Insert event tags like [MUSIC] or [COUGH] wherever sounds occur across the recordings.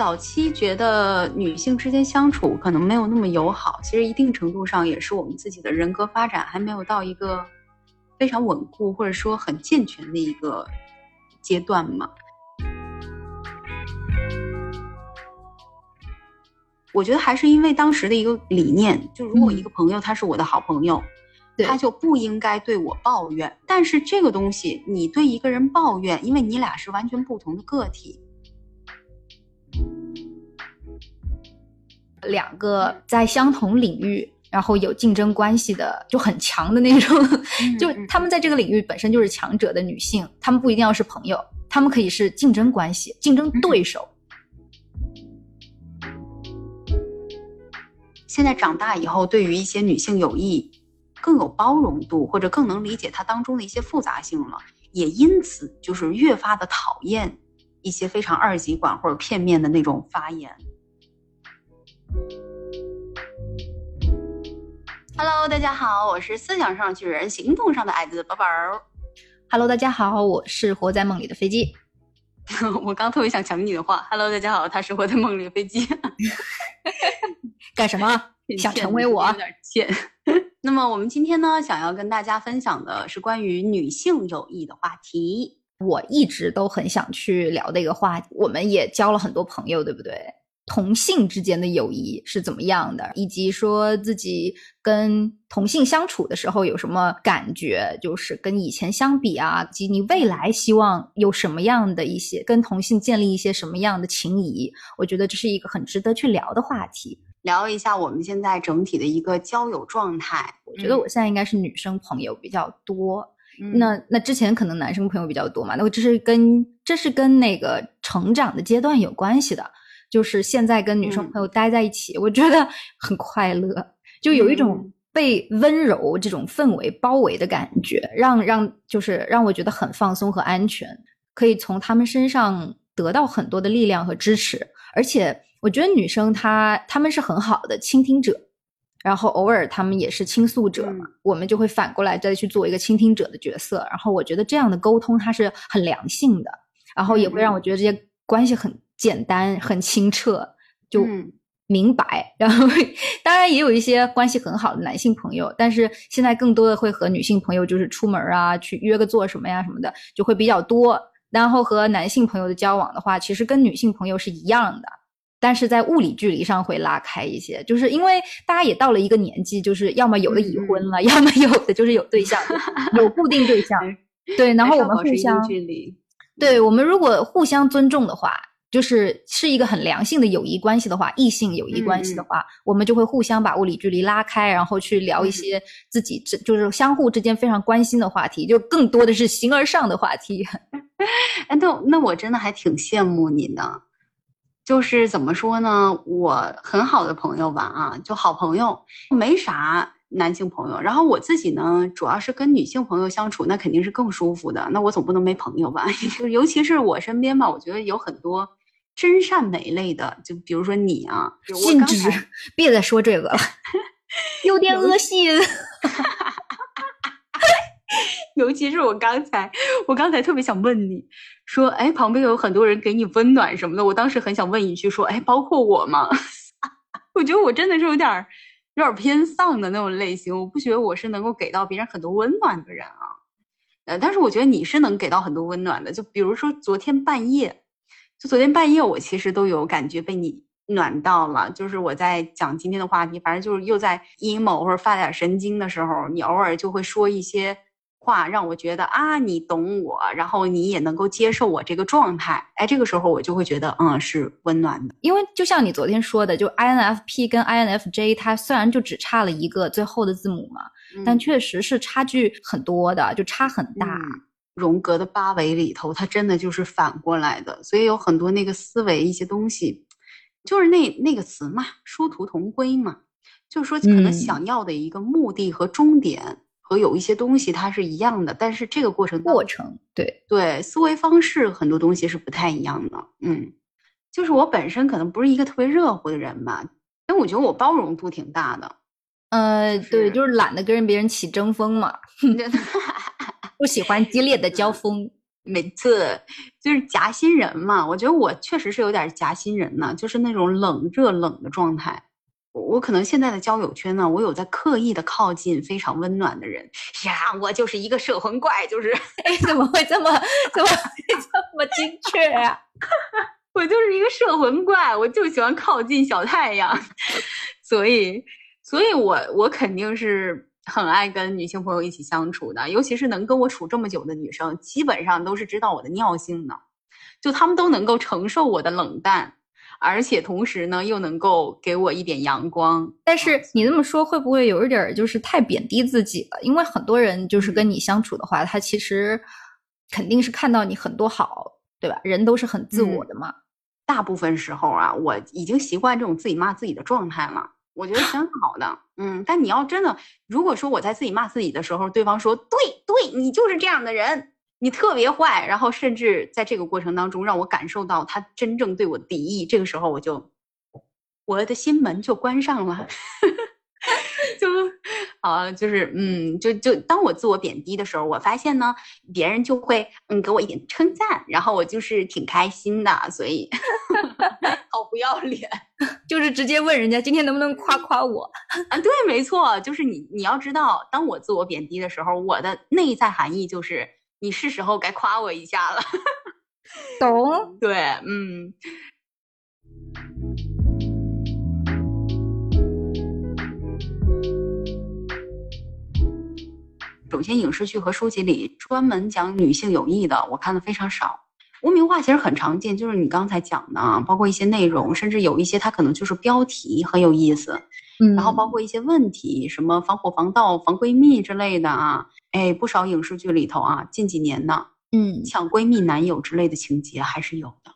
早期觉得女性之间相处可能没有那么友好，其实一定程度上也是我们自己的人格发展还没有到一个非常稳固或者说很健全的一个阶段嘛。我觉得还是因为当时的一个理念，就如果一个朋友他是我的好朋友，他就不应该对我抱怨。但是这个东西，你对一个人抱怨，因为你俩是完全不同的个体。两个在相同领域，然后有竞争关系的，就很强的那种，就他们在这个领域本身就是强者的女性，他们不一定要是朋友，他们可以是竞争关系、竞争对手。现在长大以后，对于一些女性友谊更有包容度，或者更能理解它当中的一些复杂性了，也因此就是越发的讨厌一些非常二极管或者片面的那种发言。Hello，大家好，我是思想上巨人，行动上的矮子宝宝。Hello，大家好，我是活在梦里的飞机。[LAUGHS] 我刚特别想抢你的话。Hello，大家好，他是活在梦里的飞机。[LAUGHS] 干什么？[LAUGHS] 想成为我？有点贱。那么我们今天呢，想要跟大家分享的是关于女性友谊的话题。我一直都很想去聊的一个话题。我们也交了很多朋友，对不对？同性之间的友谊是怎么样的？以及说自己跟同性相处的时候有什么感觉？就是跟以前相比啊，及你未来希望有什么样的一些跟同性建立一些什么样的情谊？我觉得这是一个很值得去聊的话题。聊一下我们现在整体的一个交友状态。我觉得我现在应该是女生朋友比较多。那那之前可能男生朋友比较多嘛？那这是跟这是跟那个成长的阶段有关系的。就是现在跟女生朋友待在一起，我觉得很快乐，就有一种被温柔这种氛围包围的感觉，让让就是让我觉得很放松和安全，可以从他们身上得到很多的力量和支持，而且。我觉得女生她她们是很好的倾听者，然后偶尔他们也是倾诉者嘛，我们就会反过来再去做一个倾听者的角色。然后我觉得这样的沟通它是很良性的，然后也会让我觉得这些关系很简单、很清澈，就明白。[LAUGHS] 然后当然也有一些关系很好的男性朋友，但是现在更多的会和女性朋友就是出门啊，去约个做什么呀什么的就会比较多。然后和男性朋友的交往的话，其实跟女性朋友是一样的。但是在物理距离上会拉开一些，就是因为大家也到了一个年纪，就是要么有的已婚了，要么有的就是有对象，有固定对象。[LAUGHS] 对，然后我们互相距离，对我们如果互相尊重的话，就是是一个很良性的友谊关系的话，异性友谊关系的话，我们就会互相把物理距离拉开，然后去聊一些自己这就是相互之间非常关心的话题，就更多的是形而上的话题。[LAUGHS] 哎，那那我真的还挺羡慕你的。就是怎么说呢？我很好的朋友吧，啊，就好朋友，没啥男性朋友。然后我自己呢，主要是跟女性朋友相处，那肯定是更舒服的。那我总不能没朋友吧？[LAUGHS] 尤其是我身边吧，我觉得有很多真善美类的，就比如说你啊，禁止，别再说这个了，[LAUGHS] 有点恶心。[LAUGHS] 尤其是我刚才，我刚才特别想问你，说，哎，旁边有很多人给你温暖什么的，我当时很想问一句，说，哎，包括我吗？[LAUGHS] 我觉得我真的是有点，有点偏丧的那种类型，我不觉得我是能够给到别人很多温暖的人啊。呃，但是我觉得你是能给到很多温暖的，就比如说昨天半夜，就昨天半夜，我其实都有感觉被你暖到了。就是我在讲今天的话题，反正就是又在 emo 或者发点神经的时候，你偶尔就会说一些。话让我觉得啊，你懂我，然后你也能够接受我这个状态，哎，这个时候我就会觉得，嗯，是温暖的。因为就像你昨天说的，就 INFP 跟 INFJ，它虽然就只差了一个最后的字母嘛，但确实是差距很多的，就差很大。荣格的八维里头，它真的就是反过来的，所以有很多那个思维一些东西，就是那那个词嘛，殊途同归嘛，就是说可能想要的一个目的和终点。和有一些东西它是一样的，但是这个过程过程对对思维方式很多东西是不太一样的。嗯，就是我本身可能不是一个特别热乎的人吧，但我觉得我包容度挺大的。呃，对，就是懒得跟别人起争锋嘛 [LAUGHS] [LAUGHS] 不喜欢激烈的交锋。每次就是夹心人嘛，我觉得我确实是有点夹心人呢，就是那种冷热冷的状态。我我可能现在的交友圈呢，我有在刻意的靠近非常温暖的人呀，我就是一个摄魂怪，就是 [LAUGHS] 哎，怎么会这么怎么这么精确呀？[LAUGHS] 我就是一个摄魂怪，我就喜欢靠近小太阳，[LAUGHS] 所以，所以我我肯定是很爱跟女性朋友一起相处的，尤其是能跟我处这么久的女生，基本上都是知道我的尿性的，就她们都能够承受我的冷淡。而且同时呢，又能够给我一点阳光。但是你这么说，会不会有一点就是太贬低自己了？因为很多人就是跟你相处的话，他其实肯定是看到你很多好，对吧？人都是很自我的嘛。大部分时候啊，我已经习惯这种自己骂自己的状态了，我觉得挺好的。嗯，但你要真的，如果说我在自己骂自己的时候，对方说对对，你就是这样的人。你特别坏，然后甚至在这个过程当中让我感受到他真正对我敌意，这个时候我就我的心门就关上了，[LAUGHS] 就啊，就是嗯，就就当我自我贬低的时候，我发现呢，别人就会嗯给我一点称赞，然后我就是挺开心的，所以要脸，[LAUGHS] 就是直接问人家今天能不能夸夸我 [LAUGHS] 啊？对，没错，就是你你要知道，当我自我贬低的时候，我的内在含义就是。你是时候该夸我一下了，懂？[LAUGHS] 对，嗯。首先，影视剧和书籍里专门讲女性友谊的，我看的非常少。污名化其实很常见，就是你刚才讲的，包括一些内容，甚至有一些它可能就是标题很有意思。嗯然后包括一些问题，什么防火防盗防闺蜜之类的啊，哎，不少影视剧里头啊，近几年呢，嗯，抢闺蜜男友之类的情节还是有的。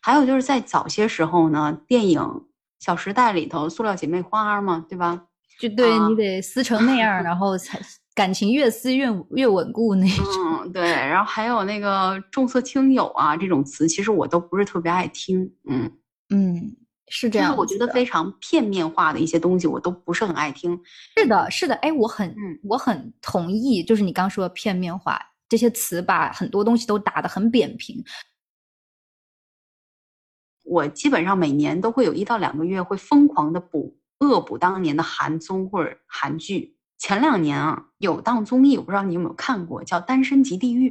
还有就是在早些时候呢，电影《小时代》里头，塑料姐妹花嘛，对吧？就对你得撕成那样，然后才感情越撕越越稳固那种。嗯，对。然后还有那个重色轻友啊这种词，其实我都不是特别爱听。嗯嗯。是这样，我觉得非常片面化的一些东西，我都不是很爱听。是的，是的，哎，我很，我很同意，就是你刚说的片面化这些词，把很多东西都打得很扁平。我基本上每年都会有一到两个月会疯狂的补恶补当年的韩综或者韩剧。前两年啊，有档综艺，我不知道你有没有看过，叫《单身即地狱》。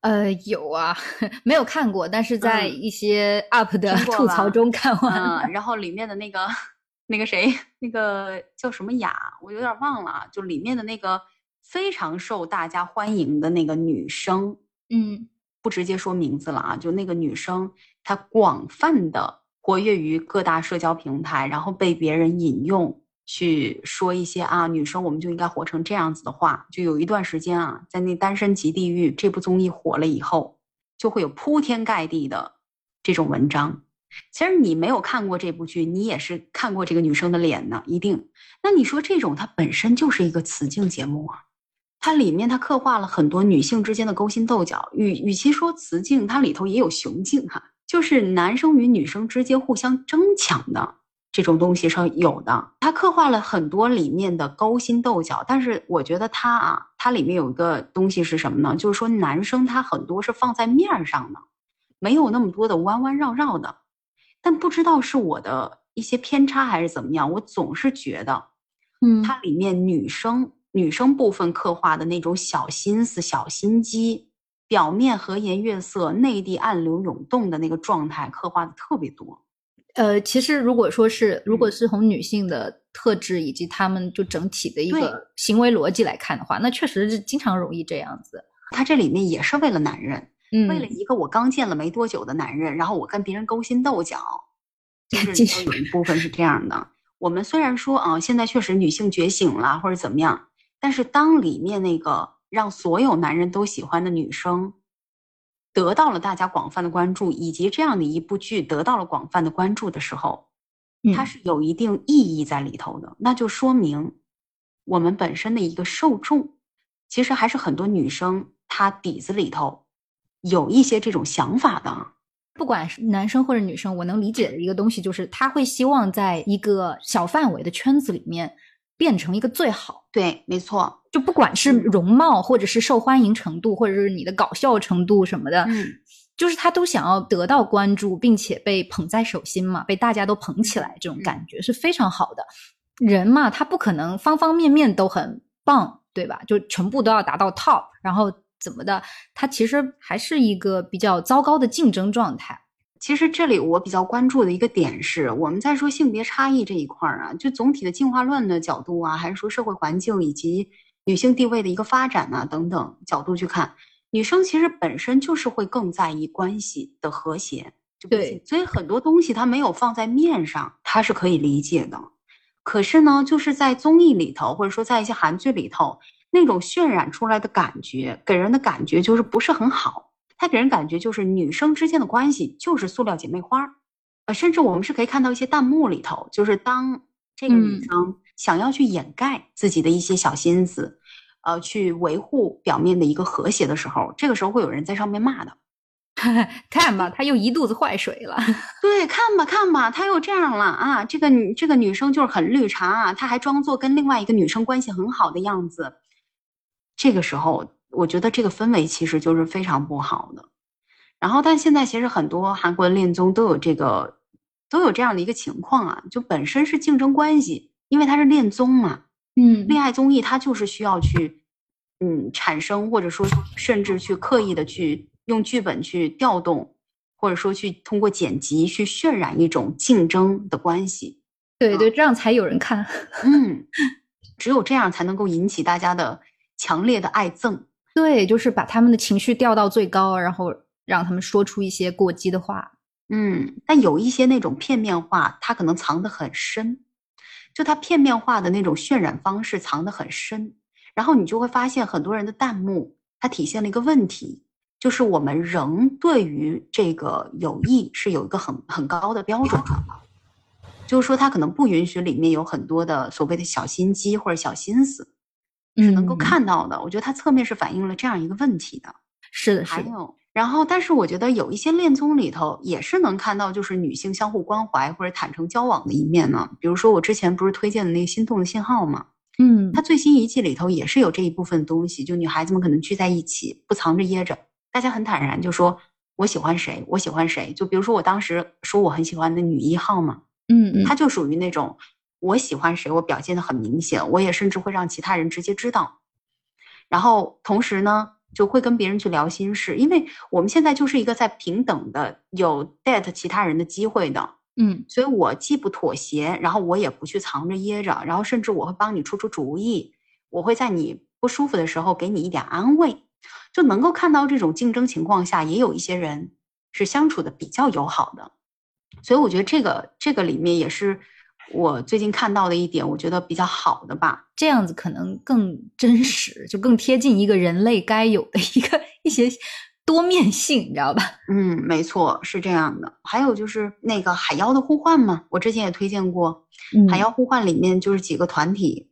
呃，有啊，[LAUGHS] 没有看过，但是在一些 UP 的吐槽中看完了。然后里面的那个那个谁，那个叫什么雅，我有点忘了，就里面的那个非常受大家欢迎的那个女生，嗯，不直接说名字了啊，就那个女生，她广泛的活跃于各大社交平台，然后被别人引用。去说一些啊，女生我们就应该活成这样子的话，就有一段时间啊，在那《单身即地狱》这部综艺火了以后，就会有铺天盖地的这种文章。其实你没有看过这部剧，你也是看过这个女生的脸呢，一定。那你说这种它本身就是一个雌竞节目啊，它里面它刻画了很多女性之间的勾心斗角。与与其说雌竞，它里头也有雄竞哈，就是男生与女生之间互相争抢的。这种东西上有的，他刻画了很多里面的勾心斗角，但是我觉得他啊，他里面有一个东西是什么呢？就是说男生他很多是放在面上的，没有那么多的弯弯绕绕的。但不知道是我的一些偏差还是怎么样，我总是觉得，嗯，它里面女生女生部分刻画的那种小心思、小心机，表面和颜悦色，内地暗流涌动的那个状态刻画的特别多。呃，其实如果说是，如果是从女性的特质以及她们就整体的一个行为逻辑来看的话，那确实是经常容易这样子。他这里面也是为了男人，嗯，为了一个我刚见了没多久的男人，然后我跟别人勾心斗角，就 [LAUGHS] 是有一部分是这样的。我们虽然说啊，现在确实女性觉醒了或者怎么样，但是当里面那个让所有男人都喜欢的女生。得到了大家广泛的关注，以及这样的一部剧得到了广泛的关注的时候，它是有一定意义在里头的。那就说明我们本身的一个受众，其实还是很多女生她底子里头有一些这种想法的。不管是男生或者女生，我能理解的一个东西就是，他会希望在一个小范围的圈子里面变成一个最好。对，没错，就不管是容貌，或者是受欢迎程度，或者是你的搞笑程度什么的，嗯，就是他都想要得到关注，并且被捧在手心嘛，被大家都捧起来，这种感觉是非常好的。人嘛，他不可能方方面面都很棒，对吧？就全部都要达到 top，然后怎么的？他其实还是一个比较糟糕的竞争状态。其实这里我比较关注的一个点是，我们在说性别差异这一块儿啊，就总体的进化论的角度啊，还是说社会环境以及女性地位的一个发展啊等等角度去看，女生其实本身就是会更在意关系的和谐。对，所以很多东西她没有放在面上，她是可以理解的。可是呢，就是在综艺里头，或者说在一些韩剧里头，那种渲染出来的感觉，给人的感觉就是不是很好。它给人感觉就是女生之间的关系就是塑料姐妹花，呃，甚至我们是可以看到一些弹幕里头，就是当这个女生想要去掩盖自己的一些小心思，呃，去维护表面的一个和谐的时候，这个时候会有人在上面骂的。[LAUGHS] 看吧，他又一肚子坏水了。[LAUGHS] 对，看吧，看吧，他又这样了啊！这个女这个女生就是很绿茶啊，她还装作跟另外一个女生关系很好的样子。这个时候，我觉得这个氛围其实就是非常不好的。然后，但现在其实很多韩国的恋综都有这个，都有这样的一个情况啊，就本身是竞争关系，因为它是恋综嘛，嗯，恋爱综艺它就是需要去，嗯，产生或者说甚至去刻意的去。用剧本去调动，或者说去通过剪辑去渲染一种竞争的关系。对对，这样才有人看。嗯，只有这样才能够引起大家的强烈的爱憎。对，就是把他们的情绪调到最高，然后让他们说出一些过激的话。嗯，但有一些那种片面化，它可能藏得很深，就它片面化的那种渲染方式藏得很深，然后你就会发现很多人的弹幕，它体现了一个问题。就是我们仍对于这个友谊是有一个很很高的标准的，就是说他可能不允许里面有很多的所谓的小心机或者小心思，是能够看到的。我觉得它侧面是反映了这样一个问题的。是的，是的。还有，然后，但是我觉得有一些恋综里头也是能看到，就是女性相互关怀或者坦诚交往的一面呢。比如说我之前不是推荐的那个《心动的信号》吗？嗯，它最新一季里头也是有这一部分东西，就女孩子们可能聚在一起，不藏着掖着。大家很坦然就说我喜欢谁，我喜欢谁。就比如说我当时说我很喜欢的女一号嘛，嗯嗯，她就属于那种我喜欢谁，我表现的很明显，我也甚至会让其他人直接知道。然后同时呢，就会跟别人去聊心事，因为我们现在就是一个在平等的有 date 其他人的机会的，嗯，所以我既不妥协，然后我也不去藏着掖着，然后甚至我会帮你出出主意，我会在你不舒服的时候给你一点安慰。就能够看到这种竞争情况下，也有一些人是相处的比较友好的，所以我觉得这个这个里面也是我最近看到的一点，我觉得比较好的吧。这样子可能更真实，就更贴近一个人类该有的一个 [LAUGHS] 一些多面性，你知道吧？嗯，没错，是这样的。还有就是那个《海妖的呼唤》嘛，我之前也推荐过，《海妖呼唤》里面就是几个团体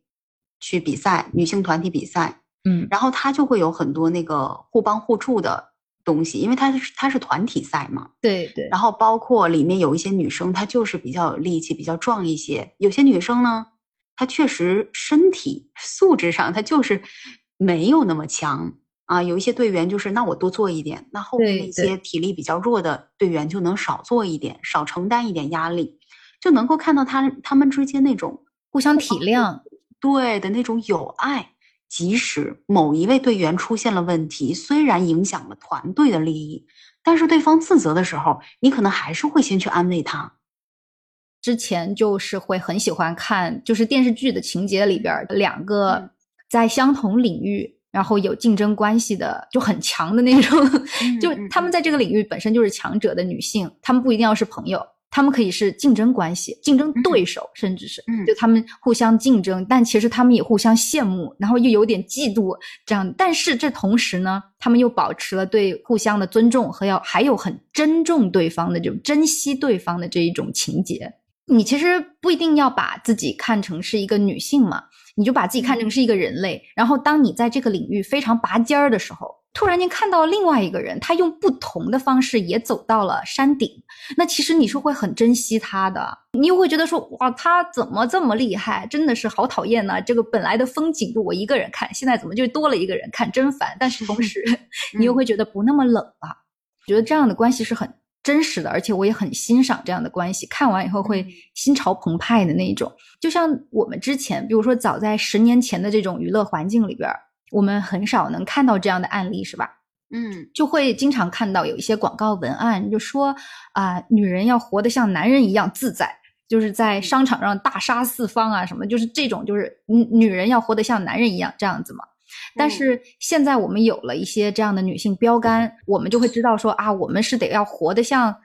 去比赛，女性团体比赛。嗯，然后他就会有很多那个互帮互助的东西，因为他是他是团体赛嘛。对对。然后包括里面有一些女生，她就是比较有力气，比较壮一些；有些女生呢，她确实身体素质上她就是没有那么强啊。有一些队员就是那我多做一点，那后面那些体力比较弱的队员就能少做一点，少承担一点压力，就能够看到他他们之间那种互相体谅，对的那种友爱。即使某一位队员出现了问题，虽然影响了团队的利益，但是对方自责的时候，你可能还是会先去安慰他。之前就是会很喜欢看，就是电视剧的情节里边，两个在相同领域，然后有竞争关系的，就很强的那种，就他们在这个领域本身就是强者的女性，他们不一定要是朋友。他们可以是竞争关系、竞争对手，甚至是，就他们互相竞争，但其实他们也互相羡慕，然后又有点嫉妒这样。但是这同时呢，他们又保持了对互相的尊重和要还有很珍重对方的这种珍惜对方的这一种情节。你其实不一定要把自己看成是一个女性嘛，你就把自己看成是一个人类。然后当你在这个领域非常拔尖儿的时候，突然间看到另外一个人，他用不同的方式也走到了山顶，那其实你是会很珍惜他的，你又会觉得说哇，他怎么这么厉害？真的是好讨厌呢！这个本来的风景就我一个人看，现在怎么就多了一个人看，真烦。但是同时，[LAUGHS] 你又会觉得不那么冷了，觉得这样的关系是很真实的，而且我也很欣赏这样的关系。看完以后会心潮澎湃的那种，就像我们之前，比如说早在十年前的这种娱乐环境里边。我们很少能看到这样的案例，是吧？嗯，就会经常看到有一些广告文案，就说啊，女人要活得像男人一样自在，就是在商场上大杀四方啊，什么，就是这种，就是女女人要活得像男人一样这样子嘛。但是现在我们有了一些这样的女性标杆，我们就会知道说啊，我们是得要活得像。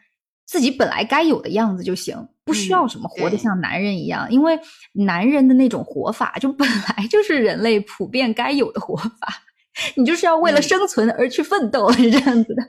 自己本来该有的样子就行，不需要什么活得像男人一样，因为男人的那种活法就本来 [LAUGHS] 就是人类普遍该有的活法。你就是要为了生存而去奋斗，是 [LAUGHS] 这样子的。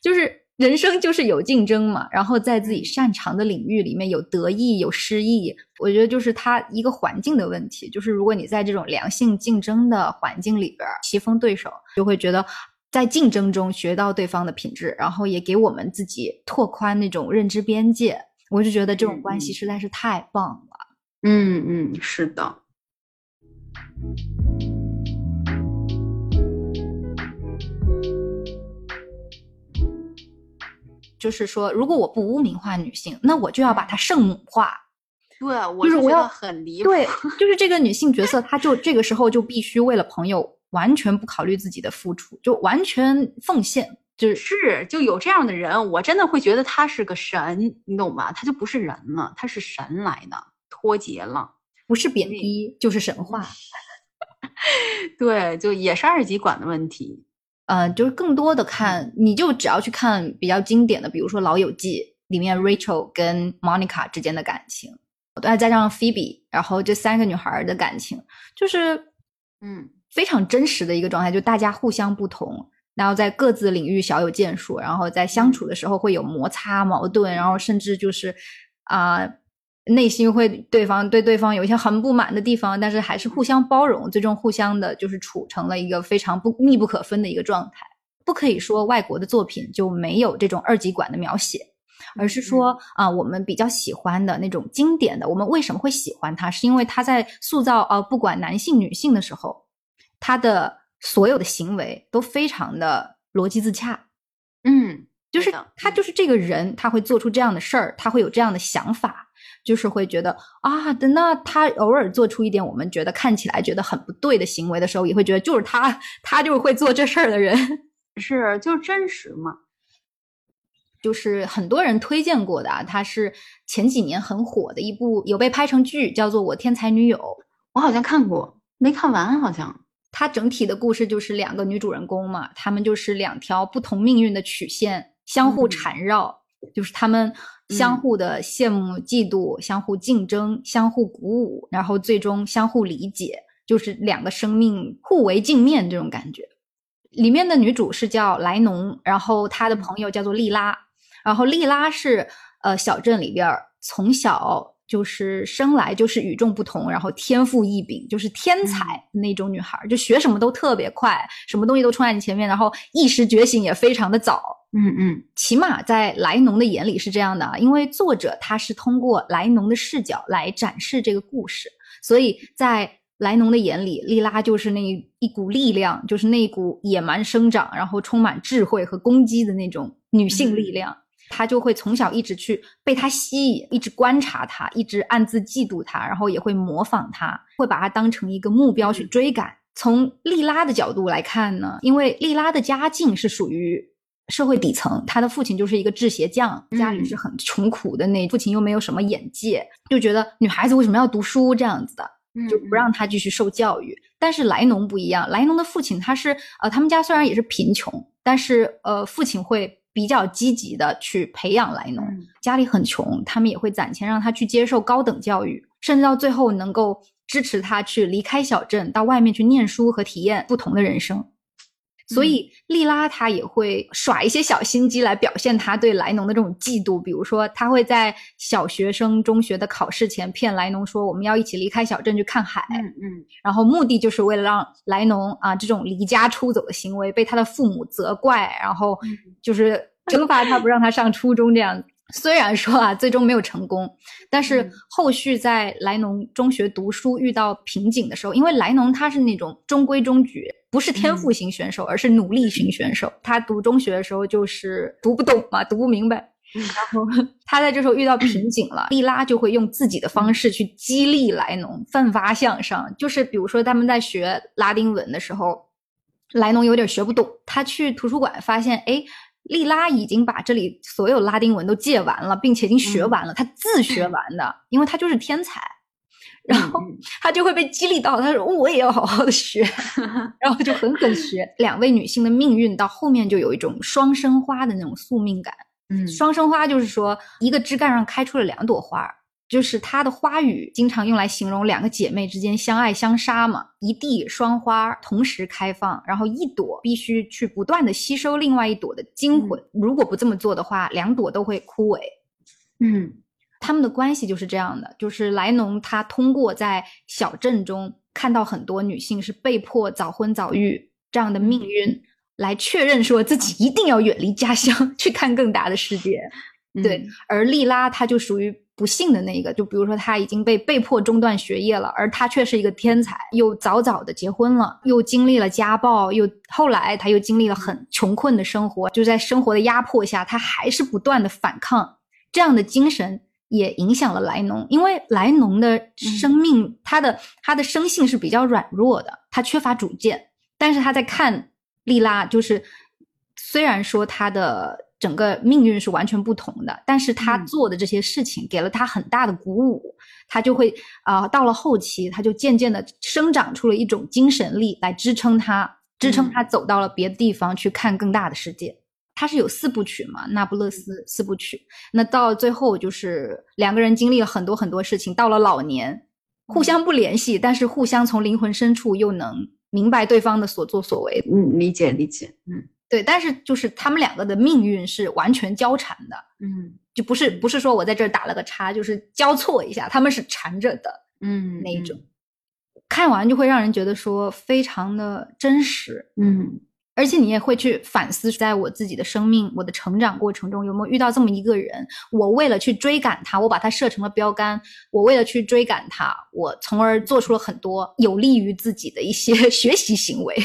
就是人生就是有竞争嘛，然后在自己擅长的领域里面有得意有失意。我觉得就是他一个环境的问题，就是如果你在这种良性竞争的环境里边棋逢对手，就会觉得。在竞争中学到对方的品质，然后也给我们自己拓宽那种认知边界，我就觉得这种关系实在是太棒了。嗯嗯，是的。就是说，如果我不污名化女性，那我就要把她圣母化。[LAUGHS] 对，我就是我要很离谱。对，[LAUGHS] 就是这个女性角色，她就这个时候就必须为了朋友。完全不考虑自己的付出，就完全奉献，就是是就有这样的人，我真的会觉得他是个神，你懂吗？他就不是人了，他是神来的，脱节了，不是贬低就是神话。[LAUGHS] 对，就也是二极管的问题。嗯，就是更多的看，你就只要去看比较经典的，比如说《老友记》里面 Rachel 跟 Monica 之间的感情，再加上 Phoebe，然后这三个女孩的感情，就是嗯。非常真实的一个状态，就大家互相不同，然后在各自领域小有建树，然后在相处的时候会有摩擦、矛盾，然后甚至就是啊，内心会对方对对方有一些很不满的地方，但是还是互相包容，最终互相的就是处成了一个非常不密不可分的一个状态。不可以说外国的作品就没有这种二极管的描写，而是说啊，我们比较喜欢的那种经典的，我们为什么会喜欢它？是因为它在塑造呃，不管男性女性的时候。他的所有的行为都非常的逻辑自洽，嗯，就是他就是这个人，他会做出这样的事儿，他会有这样的想法，就是会觉得啊，等那他偶尔做出一点我们觉得看起来觉得很不对的行为的时候，也会觉得就是他，他就是会做这事儿的人，[LAUGHS] 是就是真实嘛，就是很多人推荐过的，啊，他是前几年很火的一部，有被拍成剧，叫做《我天才女友》，我好像看过，没看完好像。它整体的故事就是两个女主人公嘛，她们就是两条不同命运的曲线相互缠绕，就是她们相互的羡慕、嫉妒、相互竞争、相互鼓舞，然后最终相互理解，就是两个生命互为镜面这种感觉。里面的女主是叫莱农，然后她的朋友叫做莉拉，然后莉拉是呃小镇里边从小。就是生来就是与众不同，然后天赋异禀，就是天才那种女孩，就学什么都特别快，什么东西都冲在你前面，然后意识觉醒也非常的早。嗯嗯，起码在莱农的眼里是这样的啊，因为作者他是通过莱农的视角来展示这个故事，所以在莱农的眼里，莉拉就是那一股力量，就是那股野蛮生长，然后充满智慧和攻击的那种女性力量。他就会从小一直去被他吸引，一直观察他，一直暗自嫉妒他，然后也会模仿他，会把他当成一个目标去追赶。从莉拉的角度来看呢，因为莉拉的家境是属于社会底层，他的父亲就是一个制鞋匠，家里是很穷苦的那，父亲又没有什么眼界，就觉得女孩子为什么要读书这样子的，就不让他继续受教育。但是莱农不一样，莱农的父亲他是呃，他们家虽然也是贫穷，但是呃，父亲会。比较积极的去培养莱农，家里很穷，他们也会攒钱让他去接受高等教育，甚至到最后能够支持他去离开小镇，到外面去念书和体验不同的人生。所以莉拉她也会耍一些小心机来表现她对莱农的这种嫉妒，比如说她会在小学生中学的考试前骗莱农说我们要一起离开小镇去看海，嗯嗯，然后目的就是为了让莱农啊这种离家出走的行为被他的父母责怪，然后就是惩罚他不让他上初中这样。虽然说啊，最终没有成功，但是后续在莱农中学读书遇到瓶颈的时候，因为莱农他是那种中规中矩，不是天赋型选手，而是努力型选手。他读中学的时候就是读不懂嘛，读不明白。然后他在这时候遇到瓶颈了，莉拉就会用自己的方式去激励莱农奋发向上。就是比如说他们在学拉丁文的时候，莱农有点学不懂，他去图书馆发现，哎。莉拉已经把这里所有拉丁文都借完了，并且已经学完了，他自学完的，因为他就是天才。然后他就会被激励到，他说我也要好好的学，[LAUGHS] 然后就狠狠学。两位女性的命运到后面就有一种双生花的那种宿命感。嗯，双生花就是说一个枝干上开出了两朵花。就是它的花语经常用来形容两个姐妹之间相爱相杀嘛，一地双花同时开放，然后一朵必须去不断的吸收另外一朵的精魂，如果不这么做的话，两朵都会枯萎。嗯，他们的关系就是这样的，就是莱农他通过在小镇中看到很多女性是被迫早婚早育这样的命运，来确认说自己一定要远离家乡 [LAUGHS] 去看更大的世界。对，而莉拉她就属于。不幸的那一个，就比如说他已经被被迫中断学业了，而他却是一个天才，又早早的结婚了，又经历了家暴，又后来他又经历了很穷困的生活，就在生活的压迫下，他还是不断的反抗，这样的精神也影响了莱农，因为莱农的生命，他的他的生性是比较软弱的，他缺乏主见，但是他在看莉拉，就是虽然说他的。整个命运是完全不同的，但是他做的这些事情给了他很大的鼓舞，他就会啊，到了后期，他就渐渐的生长出了一种精神力来支撑他，支撑他走到了别的地方去看更大的世界。他是有四部曲嘛，《那不勒斯四部曲》，那到最后就是两个人经历了很多很多事情，到了老年，互相不联系，但是互相从灵魂深处又能明白对方的所作所为。嗯，理解理解，嗯。对，但是就是他们两个的命运是完全交缠的，嗯，就不是不是说我在这儿打了个叉，就是交错一下，他们是缠着的，嗯，那一种，看完就会让人觉得说非常的真实，嗯，而且你也会去反思，在我自己的生命、我的成长过程中，有没有遇到这么一个人，我为了去追赶他，我把他设成了标杆，我为了去追赶他，我从而做出了很多有利于自己的一些 [LAUGHS] 学习行为。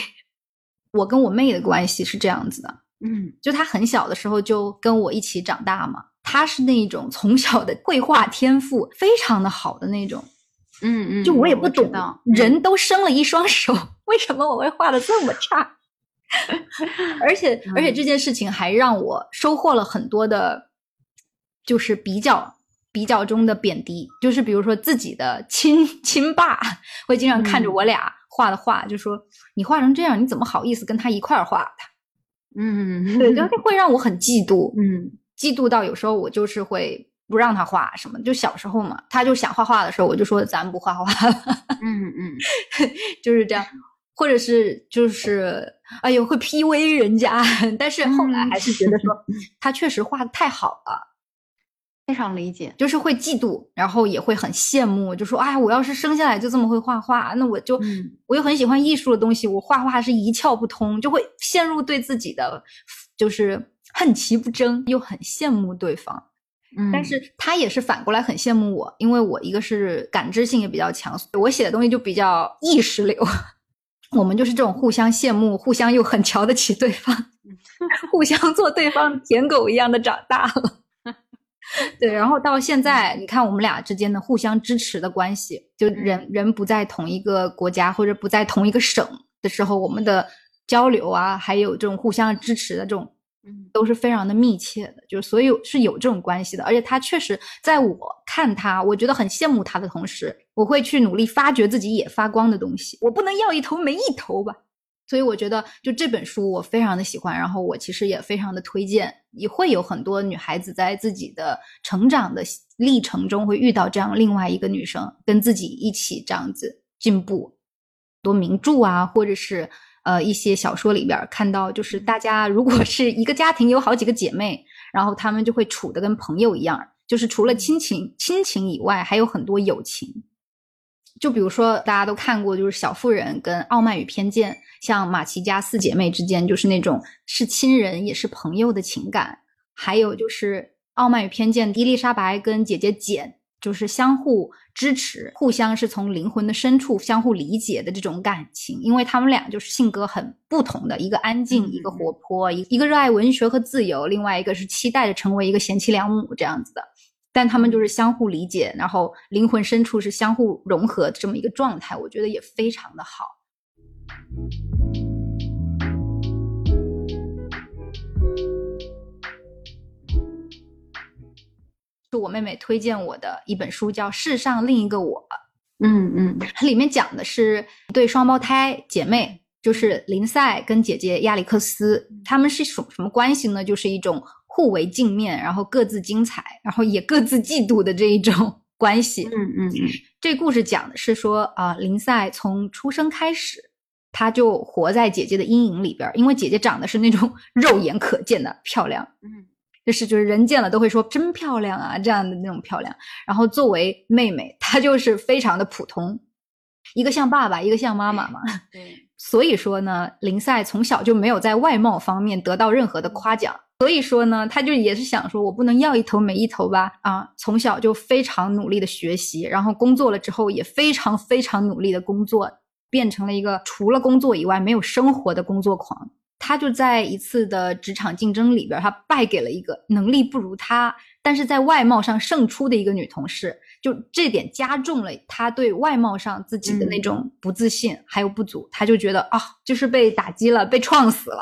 我跟我妹的关系是这样子的，嗯，就她很小的时候就跟我一起长大嘛，她是那种从小的绘画天赋非常的好的那种，嗯嗯，就我也不懂，人都生了一双手，为什么我会画的这么差？[LAUGHS] 而且而且这件事情还让我收获了很多的，就是比较比较中的贬低，就是比如说自己的亲亲爸 [LAUGHS] 会经常看着我俩。画的画就说你画成这样，你怎么好意思跟他一块儿画的？嗯，对，就会让我很嫉妒，嗯，嫉妒到有时候我就是会不让他画什么。就小时候嘛，他就想画画的时候，我就说咱不画画了。嗯嗯，[LAUGHS] 就是这样，或者是就是哎呦会 PUA 人家，但是后来还是觉得说他确实画的太好了。非常理解，就是会嫉妒，然后也会很羡慕，就说：“哎，我要是生下来就这么会画画，那我就我又很喜欢艺术的东西，我画画是一窍不通，就会陷入对自己的就是恨其不争，又很羡慕对方。嗯，但是他也是反过来很羡慕我，因为我一个是感知性也比较强，我写的东西就比较意识流。我们就是这种互相羡慕，互相又很瞧得起对方，[LAUGHS] 互相做对方舔狗一样的长大了。” [LAUGHS] 对，然后到现在，你看我们俩之间的互相支持的关系，就人人不在同一个国家或者不在同一个省的时候，我们的交流啊，还有这种互相支持的这种，嗯，都是非常的密切的，就是所以是有这种关系的。而且他确实在我看他，我觉得很羡慕他的同时，我会去努力发掘自己也发光的东西。我不能要一头没一头吧。所以我觉得，就这本书我非常的喜欢，然后我其实也非常的推荐，也会有很多女孩子在自己的成长的历程中会遇到这样另外一个女生，跟自己一起这样子进步。多名著啊，或者是呃一些小说里边看到，就是大家如果是一个家庭有好几个姐妹，然后她们就会处的跟朋友一样，就是除了亲情亲情以外，还有很多友情。就比如说大家都看过，就是《小妇人》跟《傲慢与偏见》，像马奇家四姐妹之间就是那种是亲人也是朋友的情感，还有就是《傲慢与偏见》伊丽莎白跟姐姐简。就是相互支持，互相是从灵魂的深处相互理解的这种感情，因为他们俩就是性格很不同的，一个安静，一个活泼，一一个热爱文学和自由，另外一个是期待着成为一个贤妻良母这样子的，但他们就是相互理解，然后灵魂深处是相互融合的这么一个状态，我觉得也非常的好。是我妹妹推荐我的一本书，叫《世上另一个我》。嗯嗯，它里面讲的是对双胞胎姐妹，就是林赛跟姐姐亚历克斯，他们是什什么关系呢？就是一种互为镜面，然后各自精彩，然后也各自嫉妒的这一种 [LAUGHS] 关系。嗯嗯嗯，这故事讲的是说啊，林赛从出生开始，他就活在姐姐的阴影里边，因为姐姐长得是那种 [LAUGHS] 肉眼可见的漂亮。嗯。就是就是人见了都会说真漂亮啊，这样的那种漂亮。然后作为妹妹，她就是非常的普通，一个像爸爸，一个像妈妈嘛。对。[LAUGHS] 所以说呢，林赛从小就没有在外貌方面得到任何的夸奖。所以说呢，他就也是想说，我不能要一头没一头吧？啊，从小就非常努力的学习，然后工作了之后也非常非常努力的工作，变成了一个除了工作以外没有生活的工作狂。他就在一次的职场竞争里边，他败给了一个能力不如他，但是在外貌上胜出的一个女同事，就这点加重了他对外貌上自己的那种不自信还有不足，他就觉得啊，就是被打击了，被撞死了，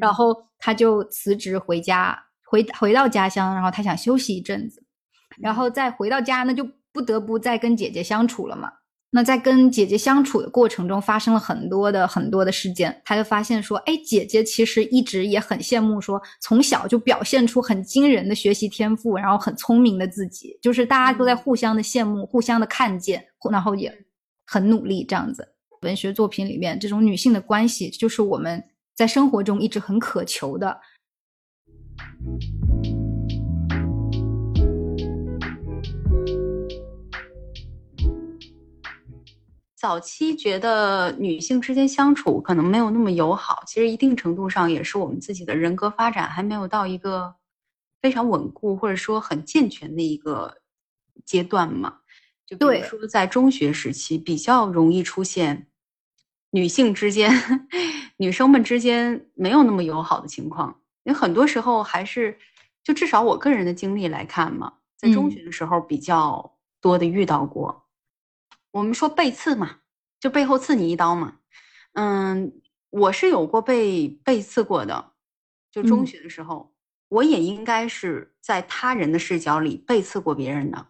然。后他就辞职回家，回回到家乡，然后他想休息一阵子，然后再回到家，那就不得不再跟姐姐相处了嘛。那在跟姐姐相处的过程中，发生了很多的很多的事件，他就发现说，哎，姐姐其实一直也很羡慕，说从小就表现出很惊人的学习天赋，然后很聪明的自己，就是大家都在互相的羡慕，互相的看见，然后也很努力这样子。文学作品里面这种女性的关系，就是我们在生活中一直很渴求的。早期觉得女性之间相处可能没有那么友好，其实一定程度上也是我们自己的人格发展还没有到一个非常稳固或者说很健全的一个阶段嘛。就比如说在中学时期，比较容易出现女性之间、[LAUGHS] 女生们之间没有那么友好的情况。因为很多时候还是，就至少我个人的经历来看嘛，在中学的时候比较多的遇到过。我们说背刺嘛，就背后刺你一刀嘛。嗯，我是有过被背刺过的，就中学的时候，我也应该是在他人的视角里背刺过别人的。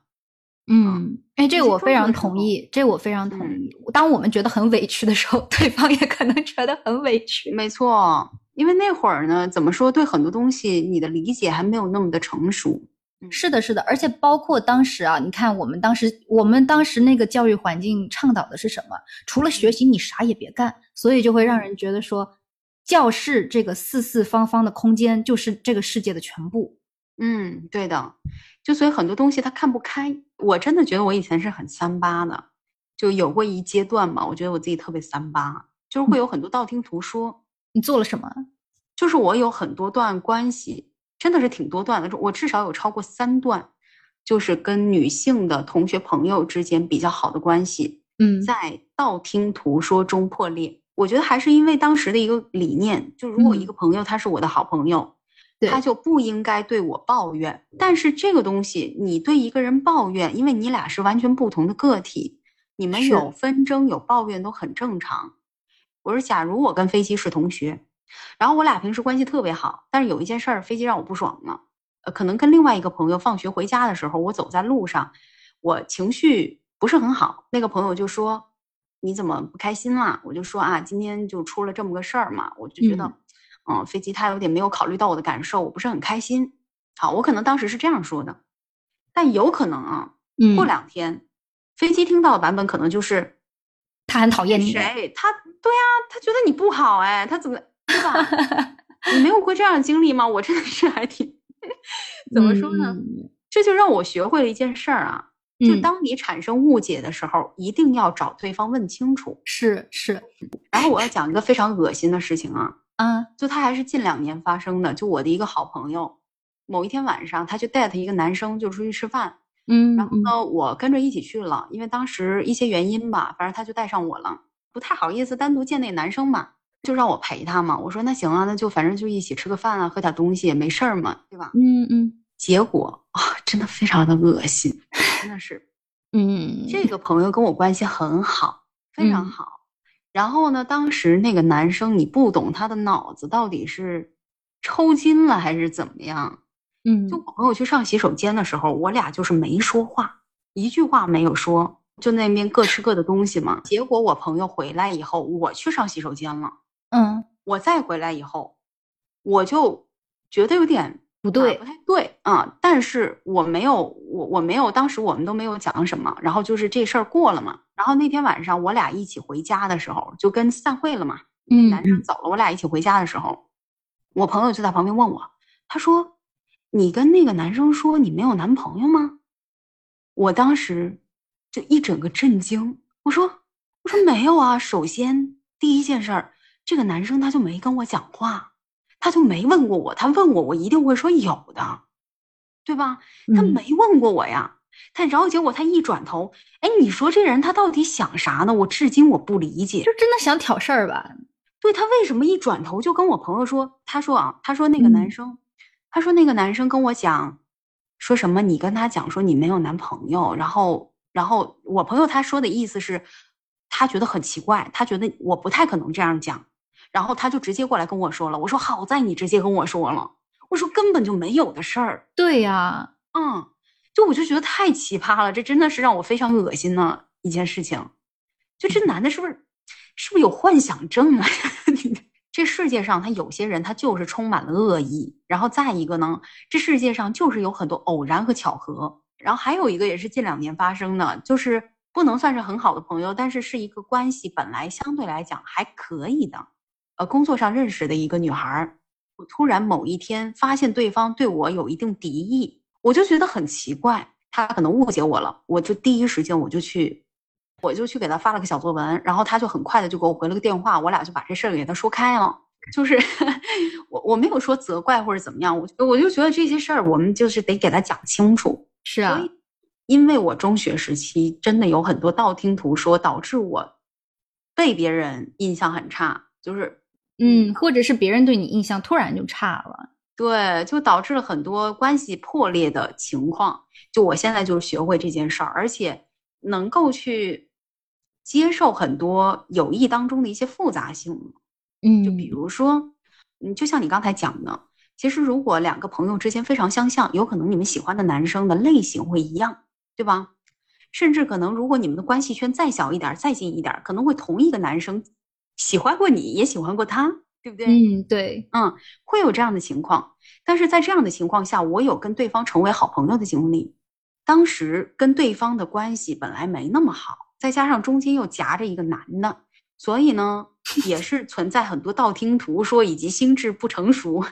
嗯，哎，这我非常同意，这我非常同意。当我们觉得很委屈的时候，[LAUGHS] 对方也可能觉得很委屈。没错，因为那会儿呢，怎么说，对很多东西你的理解还没有那么的成熟。是的，是的，而且包括当时啊，你看我们当时，我们当时那个教育环境倡导的是什么？除了学习，你啥也别干，所以就会让人觉得说，教室这个四四方方的空间就是这个世界的全部。嗯，对的，就所以很多东西他看不开。我真的觉得我以前是很三八的，就有过一阶段嘛，我觉得我自己特别三八，就是会有很多道听途说。你做了什么？就是我有很多段关系。真的是挺多段的，我至少有超过三段，就是跟女性的同学朋友之间比较好的关系，嗯，在道听途说中破裂。我觉得还是因为当时的一个理念，就如果一个朋友他是我的好朋友，他就不应该对我抱怨。但是这个东西，你对一个人抱怨，因为你俩是完全不同的个体，你们有纷争有抱怨都很正常。我说，假如我跟飞机是同学。然后我俩平时关系特别好，但是有一件事儿，飞机让我不爽了。呃，可能跟另外一个朋友放学回家的时候，我走在路上，我情绪不是很好。那个朋友就说：“你怎么不开心了？”我就说：“啊，今天就出了这么个事儿嘛，我就觉得，嗯，飞机他有点没有考虑到我的感受，我不是很开心。”好，我可能当时是这样说的，但有可能啊，过两天飞机听到的版本可能就是。他很讨厌你。谁？他对啊，他觉得你不好哎，他怎么对吧？你没有过这样的经历吗？我真的是还挺怎么说呢？这就让我学会了一件事儿啊，就当你产生误解的时候，一定要找对方问清楚。是是。然后我要讲一个非常恶心的事情啊，嗯，就他还是近两年发生的。就我的一个好朋友，某一天晚上，他就带他一个男生就出去吃饭，嗯，然后呢，我跟着一起去了，因为当时一些原因吧，反正他就带上我了，不太好意思单独见那男生嘛。就让我陪他嘛，我说那行啊，那就反正就一起吃个饭啊，喝点东西也没事儿嘛，对吧？嗯嗯。结果啊，真的非常的恶心，真的是。[LAUGHS] 嗯。这个朋友跟我关系很好，非常好。然后呢，当时那个男生，你不懂他的脑子到底是抽筋了还是怎么样？嗯。就我朋友去上洗手间的时候，我俩就是没说话，一句话没有说，就那边各吃各的东西嘛。结果我朋友回来以后，我去上洗手间了。嗯，我再回来以后，我就觉得有点不对，不太对啊。但是我没有，我我没有，当时我们都没有讲什么。然后就是这事儿过了嘛。然后那天晚上我俩一起回家的时候，就跟散会了嘛。嗯，男生走了，我俩一起回家的时候，我朋友就在旁边问我，他说：“你跟那个男生说你没有男朋友吗？”我当时就一整个震惊，我说：“我说没有啊。首先第一件事儿。”这个男生他就没跟我讲话，他就没问过我。他问我，我一定会说有的，对吧？他没问过我呀。他然后结果他一转头，哎，你说这人他到底想啥呢？我至今我不理解。就真的想挑事儿吧？对他为什么一转头就跟我朋友说？他说啊，他说那个男生，他说那个男生跟我讲，说什么？你跟他讲说你没有男朋友，然后然后我朋友他说的意思是，他觉得很奇怪，他觉得我不太可能这样讲。然后他就直接过来跟我说了，我说好在你直接跟我说了，我说根本就没有的事儿。对呀，嗯，就我就觉得太奇葩了，这真的是让我非常恶心呢一件事情。就这男的是不是是不是有幻想症啊？[LAUGHS] 这世界上他有些人他就是充满了恶意，然后再一个呢，这世界上就是有很多偶然和巧合。然后还有一个也是近两年发生的，就是不能算是很好的朋友，但是是一个关系本来相对来讲还可以的。呃，工作上认识的一个女孩，我突然某一天发现对方对我有一定敌意，我就觉得很奇怪，他可能误解我了，我就第一时间我就去，我就去给他发了个小作文，然后他就很快的就给我回了个电话，我俩就把这事儿给他说开了，就是 [LAUGHS] 我我没有说责怪或者怎么样，我我就觉得这些事儿我们就是得给他讲清楚。是啊，因为我中学时期真的有很多道听途说，导致我被别人印象很差，就是。嗯，或者是别人对你印象突然就差了，对，就导致了很多关系破裂的情况。就我现在就学会这件事儿，而且能够去接受很多友谊当中的一些复杂性。嗯，就比如说，嗯，就像你刚才讲的，其实如果两个朋友之间非常相像，有可能你们喜欢的男生的类型会一样，对吧？甚至可能如果你们的关系圈再小一点、再近一点，可能会同一个男生。喜欢过你，也喜欢过他，对不对？嗯，对，嗯，会有这样的情况。但是在这样的情况下，我有跟对方成为好朋友的经历。当时跟对方的关系本来没那么好，再加上中间又夹着一个男的，所以呢，也是存在很多道听途说以及心智不成熟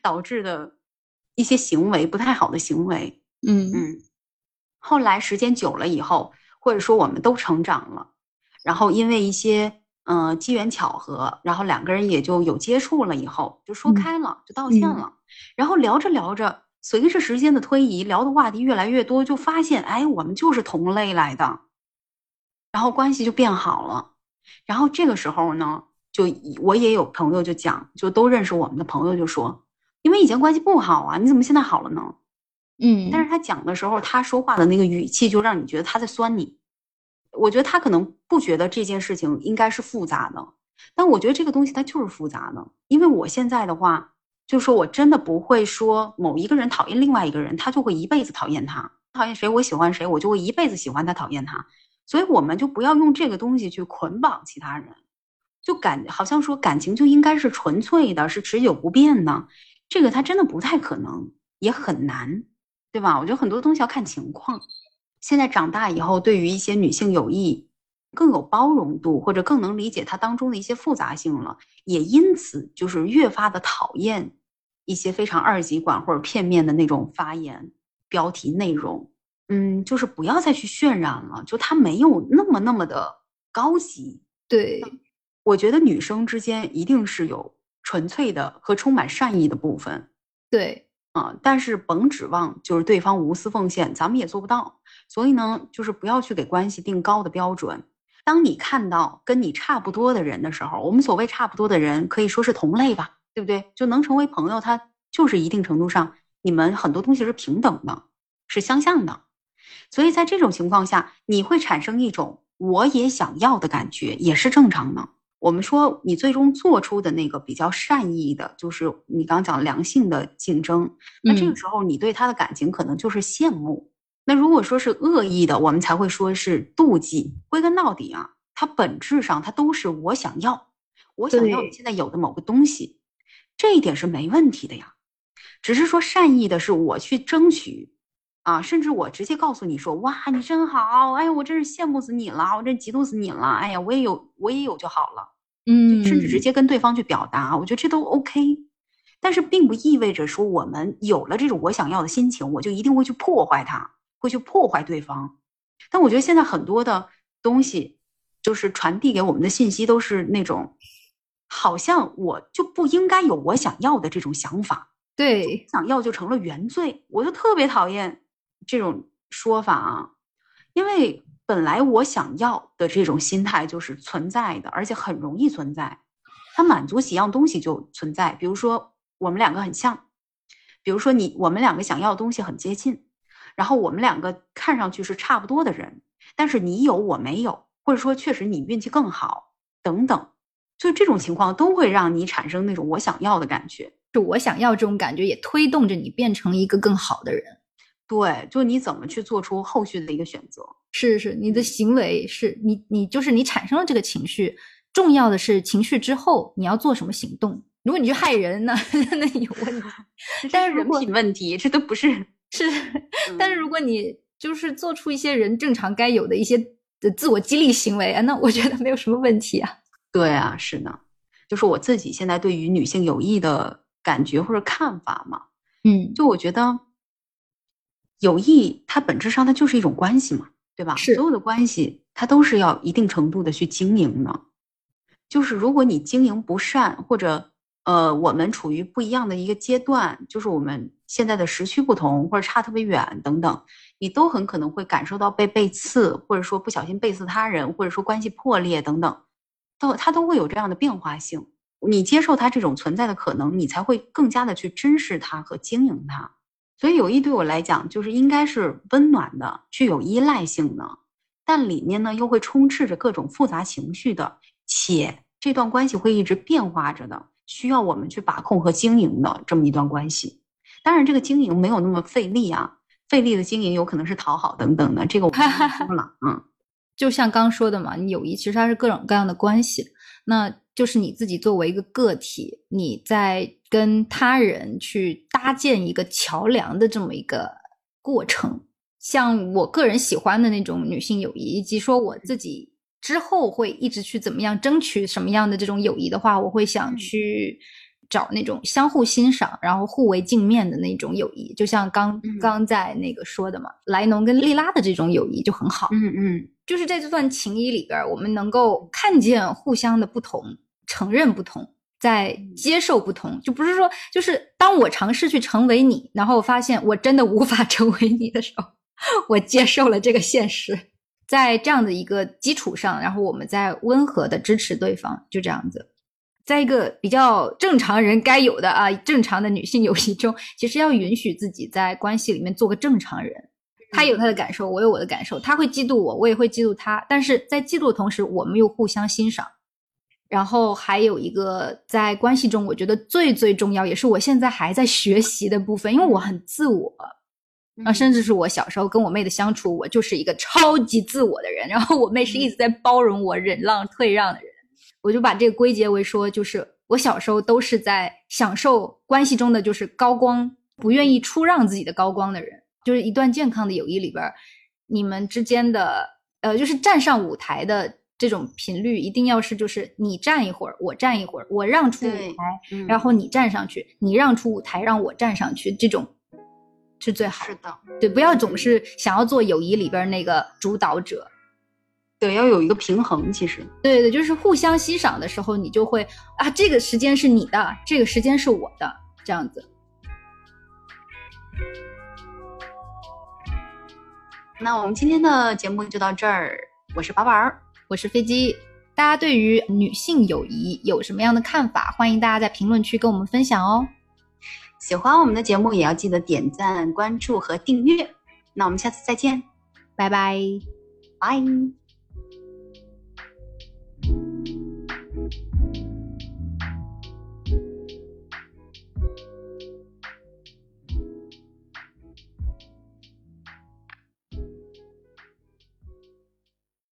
导致的一些行为不太好的行为。嗯嗯。后来时间久了以后，或者说我们都成长了，然后因为一些。嗯，机缘巧合，然后两个人也就有接触了，以后就说开了，就道歉了。然后聊着聊着，随着时间的推移，聊的话题越来越多，就发现，哎，我们就是同类来的，然后关系就变好了。然后这个时候呢，就我也有朋友就讲，就都认识我们的朋友就说，因为以前关系不好啊，你怎么现在好了呢？嗯，但是他讲的时候，他说话的那个语气就让你觉得他在酸你。我觉得他可能不觉得这件事情应该是复杂的，但我觉得这个东西它就是复杂的。因为我现在的话，就是说我真的不会说某一个人讨厌另外一个人，他就会一辈子讨厌他；讨厌谁，我喜欢谁，我就会一辈子喜欢他，讨厌他。所以我们就不要用这个东西去捆绑其他人，就感好像说感情就应该是纯粹的，是持久不变的。这个它真的不太可能，也很难，对吧？我觉得很多东西要看情况。现在长大以后，对于一些女性友谊，更有包容度，或者更能理解它当中的一些复杂性了，也因此就是越发的讨厌一些非常二极管或者片面的那种发言、标题内容。嗯，就是不要再去渲染了，就它没有那么那么的高级。对，我觉得女生之间一定是有纯粹的和充满善意的部分。对。啊，但是甭指望就是对方无私奉献，咱们也做不到。所以呢，就是不要去给关系定高的标准。当你看到跟你差不多的人的时候，我们所谓差不多的人，可以说是同类吧，对不对？就能成为朋友，他就是一定程度上你们很多东西是平等的，是相像的。所以在这种情况下，你会产生一种我也想要的感觉，也是正常的。我们说，你最终做出的那个比较善意的，就是你刚讲良性的竞争。那这个时候，你对他的感情可能就是羡慕。那如果说是恶意的，我们才会说是妒忌。归根到底啊，它本质上它都是我想要，我想要你现在有的某个东西，这一点是没问题的呀。只是说善意的是我去争取。啊，甚至我直接告诉你说，哇，你真好，哎呀，我真是羡慕死你了，我真嫉妒死你了，哎呀，我也有，我也有就好了，嗯，甚至直接跟对方去表达，我觉得这都 OK，但是并不意味着说我们有了这种我想要的心情，我就一定会去破坏它，会去破坏对方。但我觉得现在很多的东西，就是传递给我们的信息都是那种，好像我就不应该有我想要的这种想法，对，想要就成了原罪，我就特别讨厌。这种说法啊，因为本来我想要的这种心态就是存在的，而且很容易存在。它满足几样东西就存在，比如说我们两个很像，比如说你我们两个想要的东西很接近，然后我们两个看上去是差不多的人，但是你有我没有，或者说确实你运气更好等等，就这种情况都会让你产生那种我想要的感觉。就我想要这种感觉，也推动着你变成一个更好的人。对，就你怎么去做出后续的一个选择？是是，你的行为是你你就是你产生了这个情绪，重要的是情绪之后你要做什么行动。如果你去害人呢，[LAUGHS] 那有问题。[LAUGHS] 但是人品问题，这都不是是。但是如果你就是做出一些人正常该有的一些的自我激励行为啊，那我觉得没有什么问题啊。对啊，是的，就是我自己现在对于女性友谊的感觉或者看法嘛。嗯，就我觉得。友谊，它本质上它就是一种关系嘛，对吧？是所有的关系，它都是要一定程度的去经营的。就是如果你经营不善，或者呃，我们处于不一样的一个阶段，就是我们现在的时区不同，或者差特别远等等，你都很可能会感受到被背刺，或者说不小心背刺他人，或者说关系破裂等等，都它都会有这样的变化性。你接受它这种存在的可能，你才会更加的去珍视它和经营它。所以友谊对我来讲，就是应该是温暖的，具有依赖性的，但里面呢又会充斥着各种复杂情绪的，且这段关系会一直变化着的，需要我们去把控和经营的这么一段关系。当然，这个经营没有那么费力啊，费力的经营有可能是讨好等等的，这个我不说了。嗯，就像刚说的嘛，你友谊其实它是各种各样的关系，那。就是你自己作为一个个体，你在跟他人去搭建一个桥梁的这么一个过程。像我个人喜欢的那种女性友谊，以及说我自己之后会一直去怎么样争取什么样的这种友谊的话，我会想去找那种相互欣赏，然后互为镜面的那种友谊。就像刚刚在那个说的嘛，莱农跟莉拉的这种友谊就很好。嗯嗯，就是在这段情谊里边，我们能够看见互相的不同。承认不同，在接受不同，就不是说，就是当我尝试去成为你，然后发现我真的无法 [LAUGHS] 成为你的时候，我接受了这个现实。在这样的一个基础上，然后我们再温和的支持对方，就这样子。在一个比较正常人该有的啊，正常的女性友谊中，其实要允许自己在关系里面做个正常人。他有他的感受，我有我的感受，他会嫉妒我，我也会嫉妒他。但是在嫉妒的同时，我们又互相欣赏。然后还有一个在关系中，我觉得最最重要，也是我现在还在学习的部分，因为我很自我，啊，甚至是我小时候跟我妹的相处，我就是一个超级自我的人，然后我妹是一直在包容我、忍让、退让的人，我就把这个归结为说，就是我小时候都是在享受关系中的就是高光，不愿意出让自己的高光的人，就是一段健康的友谊里边，你们之间的呃，就是站上舞台的。这种频率一定要是就是你站一会儿，我站一会儿，我让出舞台，嗯然后你站上去，你让出舞台，让我站上去，这种是最好的。是的，对，不要总是想要做友谊里边那个主导者。对，要有一个平衡。其实，对对，就是互相欣赏的时候，你就会啊，这个时间是你的，这个时间是我的，这样子。那我们今天的节目就到这儿。我是宝宝儿，我是飞机。大家对于女性友谊有什么样的看法？欢迎大家在评论区跟我们分享哦。喜欢我们的节目也要记得点赞、关注和订阅。那我们下次再见，拜拜。拜。